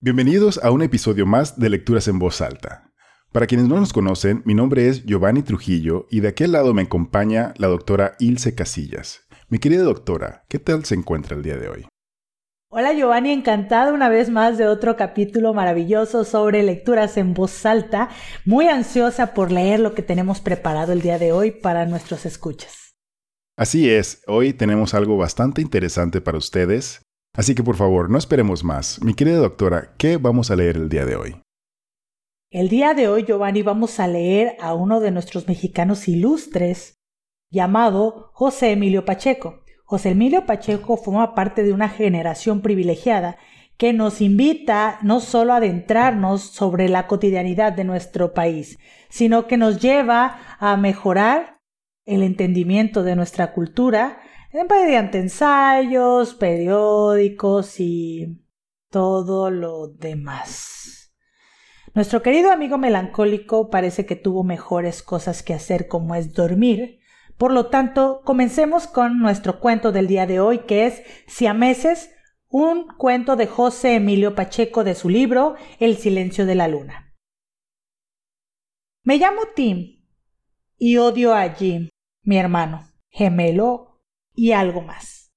Bienvenidos a un episodio más de Lecturas en Voz Alta. Para quienes no nos conocen, mi nombre es Giovanni Trujillo y de aquel lado me acompaña la doctora Ilse Casillas. Mi querida doctora, ¿qué tal se encuentra el día de hoy? Hola Giovanni, encantada una vez más de otro capítulo maravilloso sobre lecturas en voz alta. Muy ansiosa por leer lo que tenemos preparado el día de hoy para nuestros escuchas. Así es, hoy tenemos algo bastante interesante para ustedes. Así que por favor, no esperemos más. Mi querida doctora, ¿qué vamos a leer el día de hoy? El día de hoy, Giovanni, vamos a leer a uno de nuestros mexicanos ilustres llamado José Emilio Pacheco. José Emilio Pacheco forma parte de una generación privilegiada que nos invita no solo a adentrarnos sobre la cotidianidad de nuestro país, sino que nos lleva a mejorar el entendimiento de nuestra cultura mediante ensayos, periódicos y todo lo demás. Nuestro querido amigo melancólico parece que tuvo mejores cosas que hacer como es dormir. Por lo tanto, comencemos con nuestro cuento del día de hoy que es Siameses, un cuento de José Emilio Pacheco de su libro El silencio de la luna. Me llamo Tim y odio a Jim, mi hermano, gemelo y algo más.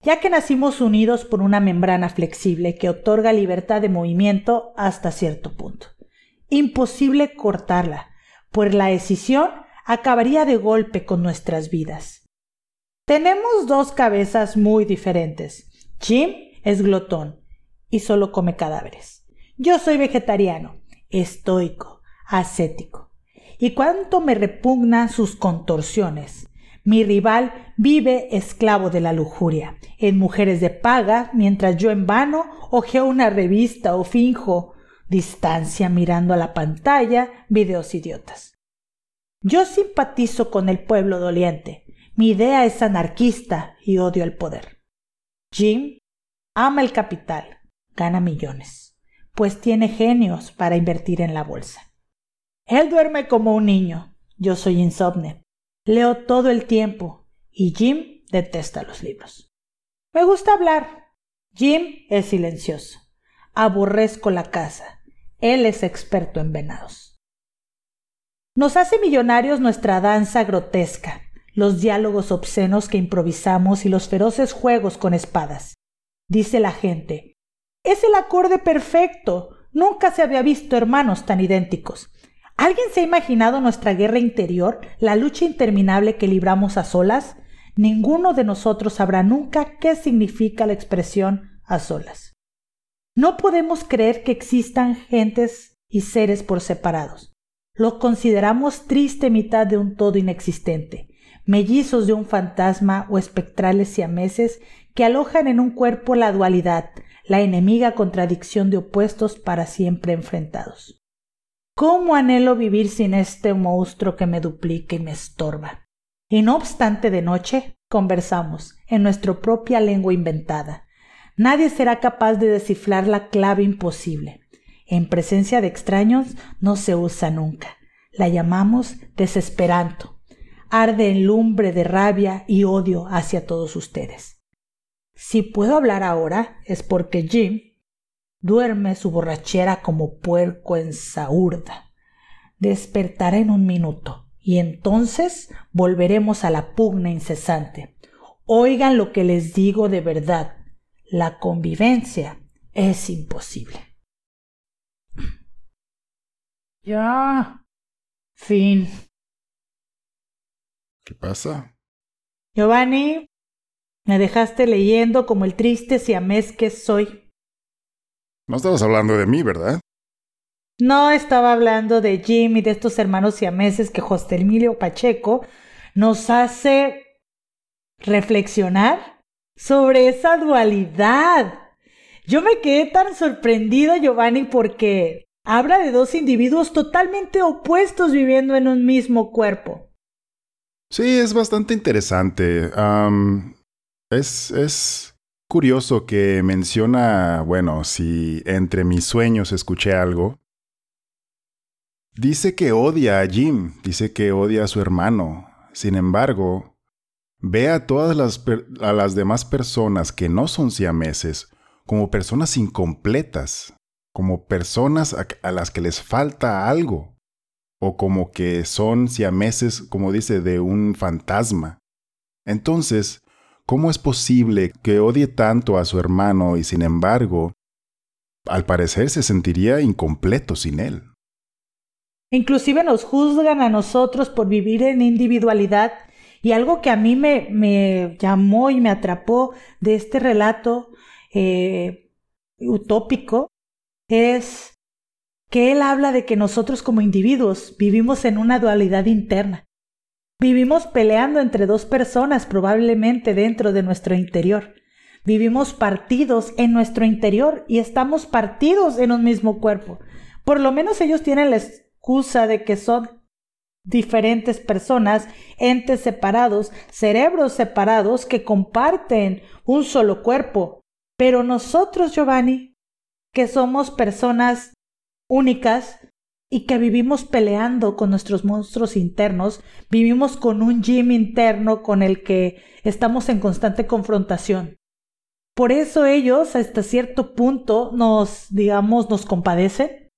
Ya que nacimos unidos por una membrana flexible que otorga libertad de movimiento hasta cierto punto. Imposible cortarla, pues la decisión acabaría de golpe con nuestras vidas. Tenemos dos cabezas muy diferentes. Jim es glotón y solo come cadáveres. Yo soy vegetariano, estoico, ascético. Y cuánto me repugnan sus contorsiones. Mi rival vive esclavo de la lujuria, en mujeres de paga, mientras yo en vano ojeo una revista o finjo distancia mirando a la pantalla videos idiotas. Yo simpatizo con el pueblo doliente. Mi idea es anarquista y odio el poder. Jim ama el capital, gana millones, pues tiene genios para invertir en la bolsa. Él duerme como un niño, yo soy insomne, Leo todo el tiempo y Jim detesta los libros. Me gusta hablar. Jim es silencioso. Aborrezco la casa. Él es experto en venados. Nos hace millonarios nuestra danza grotesca, los diálogos obscenos que improvisamos y los feroces juegos con espadas. Dice la gente, es el acorde perfecto. Nunca se había visto hermanos tan idénticos. ¿Alguien se ha imaginado nuestra guerra interior, la lucha interminable que libramos a solas? Ninguno de nosotros sabrá nunca qué significa la expresión a solas. No podemos creer que existan gentes y seres por separados. Lo consideramos triste mitad de un todo inexistente, mellizos de un fantasma o espectrales siameses que alojan en un cuerpo la dualidad, la enemiga contradicción de opuestos para siempre enfrentados. ¿Cómo anhelo vivir sin este monstruo que me duplica y me estorba? Y no obstante de noche conversamos en nuestra propia lengua inventada. Nadie será capaz de descifrar la clave imposible. En presencia de extraños no se usa nunca. La llamamos desesperanto. Arde en lumbre de rabia y odio hacia todos ustedes. Si puedo hablar ahora es porque Jim, Duerme su borrachera como puerco en saurda. Despertará en un minuto y entonces volveremos a la pugna incesante. Oigan lo que les digo de verdad. La convivencia es imposible. Ya. Fin. ¿Qué pasa? Giovanni, me dejaste leyendo como el triste siamés que soy. No estabas hablando de mí, ¿verdad? No estaba hablando de Jim y de estos hermanos siameses que José Emilio Pacheco nos hace reflexionar sobre esa dualidad. Yo me quedé tan sorprendido, Giovanni, porque habla de dos individuos totalmente opuestos viviendo en un mismo cuerpo. Sí, es bastante interesante. es, es curioso que menciona, bueno, si entre mis sueños escuché algo. Dice que odia a Jim, dice que odia a su hermano. Sin embargo, ve a todas las, a las demás personas que no son siameses como personas incompletas, como personas a, las que les falta algo, o como que son siameses, como dice, de un fantasma. Entonces, ¿cómo es posible que odie tanto a su hermano y sin embargo, al parecer se sentiría incompleto sin él? Inclusive nos juzgan a nosotros por vivir en individualidad y algo que a mí me, me llamó y me atrapó de este relato eh, utópico es que él habla de que nosotros como individuos vivimos en una dualidad interna. Vivimos peleando entre dos personas probablemente dentro de nuestro interior. Vivimos partidos en nuestro interior y estamos partidos en un mismo cuerpo. Por lo menos ellos tienen la excusa de que son diferentes personas, entes separados, cerebros separados que comparten un solo cuerpo. Pero nosotros, Giovanni, que somos personas únicas y que vivimos peleando con nuestros monstruos internos, vivimos con un Jim interno con el que estamos en constante confrontación. Por eso ellos hasta cierto punto nos, digamos, nos compadecen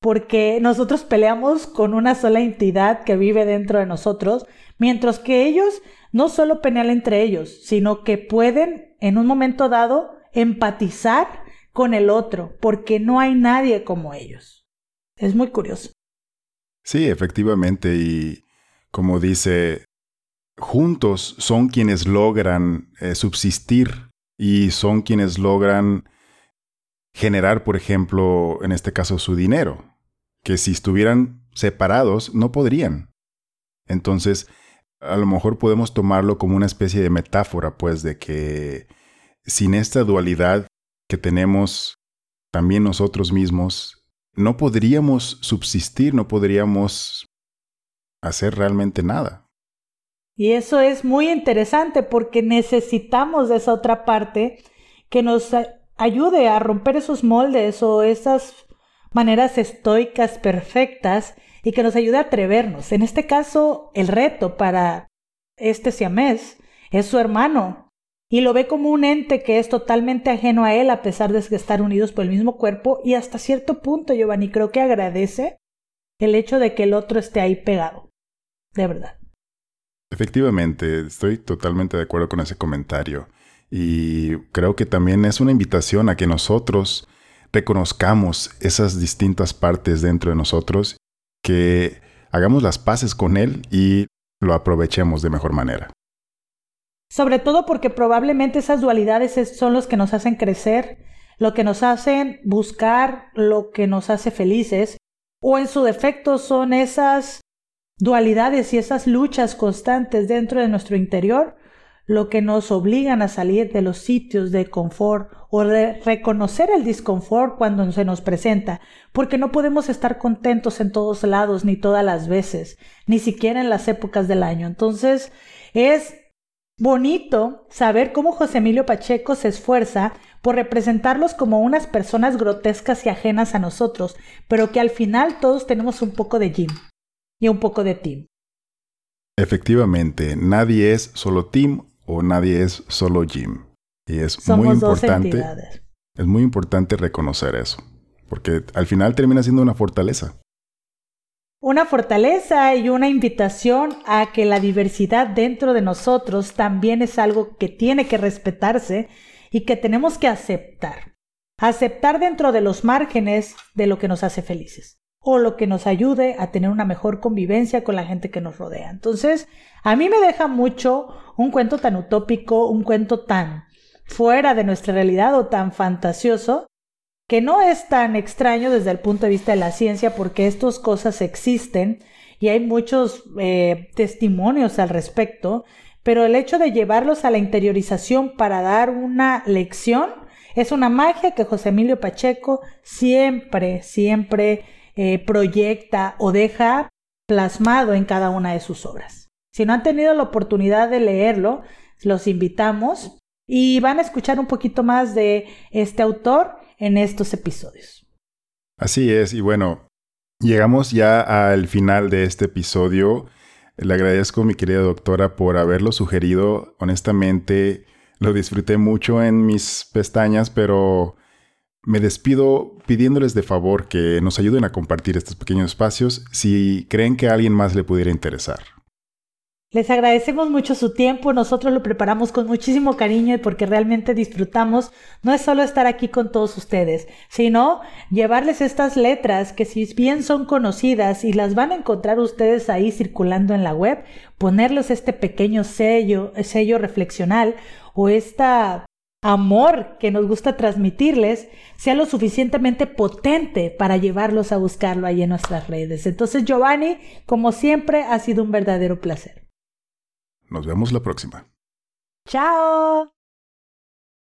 porque nosotros peleamos con una sola entidad que vive dentro de nosotros, mientras que ellos no solo pelean entre ellos, sino que pueden en un momento dado empatizar con el otro, porque no hay nadie como ellos. Es muy curioso. Sí, efectivamente, y como dice, juntos son quienes logran eh, subsistir y son quienes logran generar, por ejemplo, en este caso, su dinero que si estuvieran separados no podrían. Entonces, a lo mejor podemos tomarlo como una especie de metáfora, pues, de que sin esta dualidad que tenemos también nosotros mismos, no podríamos subsistir, no podríamos hacer realmente nada. Y eso es muy interesante porque necesitamos de esa otra parte que nos ayude a romper esos moldes o esas maneras estoicas perfectas y que nos ayude a atrevernos. En este caso, el reto para este siamés es su hermano y lo ve como un ente que es totalmente ajeno a él a pesar de estar unidos por el mismo cuerpo y hasta cierto punto, Giovanni, creo que agradece el hecho de que el otro esté ahí pegado. De verdad. Efectivamente, estoy totalmente de acuerdo con ese comentario. Y creo que también es una invitación a que nosotros reconozcamos esas distintas partes dentro de nosotros, que hagamos las paces con Él y lo aprovechemos de mejor manera. Sobre todo porque probablemente esas dualidades son los que nos hacen crecer, lo que nos hacen buscar, lo que nos hace felices, o en su defecto son esas dualidades y esas luchas constantes dentro de nuestro interior lo que nos obligan a salir de los sitios de confort o de reconocer el disconfort cuando se nos presenta, porque no podemos estar contentos en todos lados ni todas las veces, ni siquiera en las épocas del año. Entonces, es bonito saber cómo José Emilio Pacheco se esfuerza por representarlos como unas personas grotescas y ajenas a nosotros, pero que al final todos tenemos un poco de Jim y un poco de Tim. Efectivamente, nadie es solo Tim o nadie es solo Jim. Y es muy importante. Es muy importante reconocer eso, porque al final termina siendo una fortaleza. Una fortaleza y una invitación a que la diversidad dentro de nosotros también es algo que tiene que respetarse y que tenemos que aceptar. Aceptar dentro de los márgenes de lo que nos hace felices o lo que nos ayude a tener una mejor convivencia con la gente que nos rodea. Entonces, a mí me deja mucho un cuento tan utópico, un cuento tan fuera de nuestra realidad o tan fantasioso, que no es tan extraño desde el punto de vista de la ciencia porque estas cosas existen y hay muchos eh, testimonios al respecto, pero el hecho de llevarlos a la interiorización para dar una lección es una magia que José Emilio Pacheco siempre, siempre eh, proyecta o deja plasmado en cada una de sus obras. Si no han tenido la oportunidad de leerlo, los invitamos y van a escuchar un poquito más de este autor en estos episodios. Así es, y bueno, llegamos ya al final de este episodio. Le agradezco, mi querida doctora, por haberlo sugerido. Honestamente, Lo disfruté mucho en mis pestañas, pero me despido pidiéndoles de favor que nos ayuden a compartir estos pequeños espacios si creen que a alguien más le pudiera interesar. Les agradecemos mucho su tiempo, nosotros lo preparamos con muchísimo cariño y porque realmente disfrutamos no es solo estar aquí con todos ustedes, sino llevarles estas letras que si bien son conocidas y las van a encontrar ustedes ahí circulando en la web, ponerles este pequeño sello, sello reflexional o esta amor que nos gusta transmitirles sea lo suficientemente potente para llevarlos a buscarlo ahí en nuestras redes. Entonces, Giovanni, como siempre, ha sido un verdadero placer. Nos vemos la próxima. Chao.